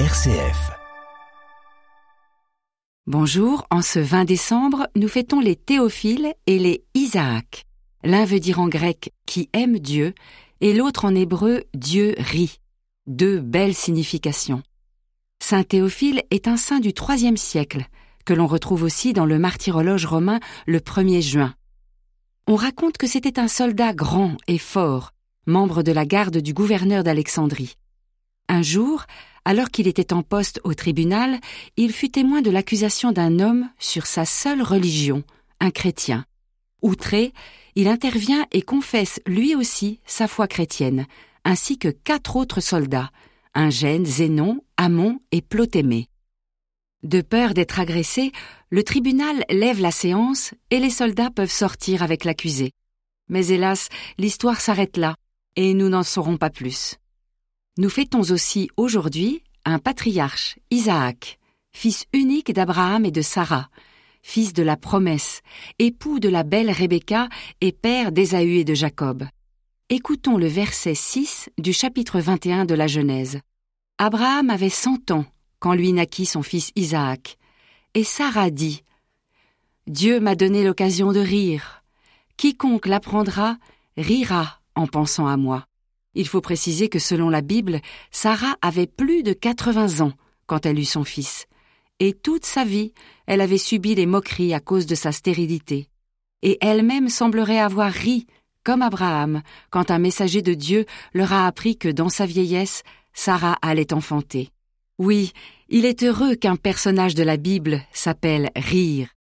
RCF. Bonjour, en ce 20 décembre, nous fêtons les Théophiles et les Isaac. L'un veut dire en grec qui aime Dieu et l'autre en hébreu Dieu rit. Deux belles significations. Saint Théophile est un saint du IIIe siècle, que l'on retrouve aussi dans le martyrologe romain le 1er juin. On raconte que c'était un soldat grand et fort, membre de la garde du gouverneur d'Alexandrie. Un jour, alors qu'il était en poste au tribunal, il fut témoin de l'accusation d'un homme sur sa seule religion, un chrétien. Outré, il intervient et confesse lui aussi sa foi chrétienne, ainsi que quatre autres soldats, Ingène, Zénon, Amon et Plotémée. De peur d'être agressé, le tribunal lève la séance et les soldats peuvent sortir avec l'accusé. Mais hélas, l'histoire s'arrête là, et nous n'en saurons pas plus. Nous fêtons aussi aujourd'hui un patriarche, Isaac, fils unique d'Abraham et de Sarah, fils de la promesse, époux de la belle Rebecca et père d'Ésaü et de Jacob. Écoutons le verset 6 du chapitre 21 de la Genèse. Abraham avait cent ans quand lui naquit son fils Isaac, et Sarah dit Dieu m'a donné l'occasion de rire. Quiconque l'apprendra rira en pensant à moi. Il faut préciser que selon la Bible, Sarah avait plus de 80 ans quand elle eut son fils, et toute sa vie, elle avait subi les moqueries à cause de sa stérilité. Et elle-même semblerait avoir ri, comme Abraham, quand un messager de Dieu leur a appris que dans sa vieillesse, Sarah allait enfanter. Oui, il est heureux qu'un personnage de la Bible s'appelle Rire.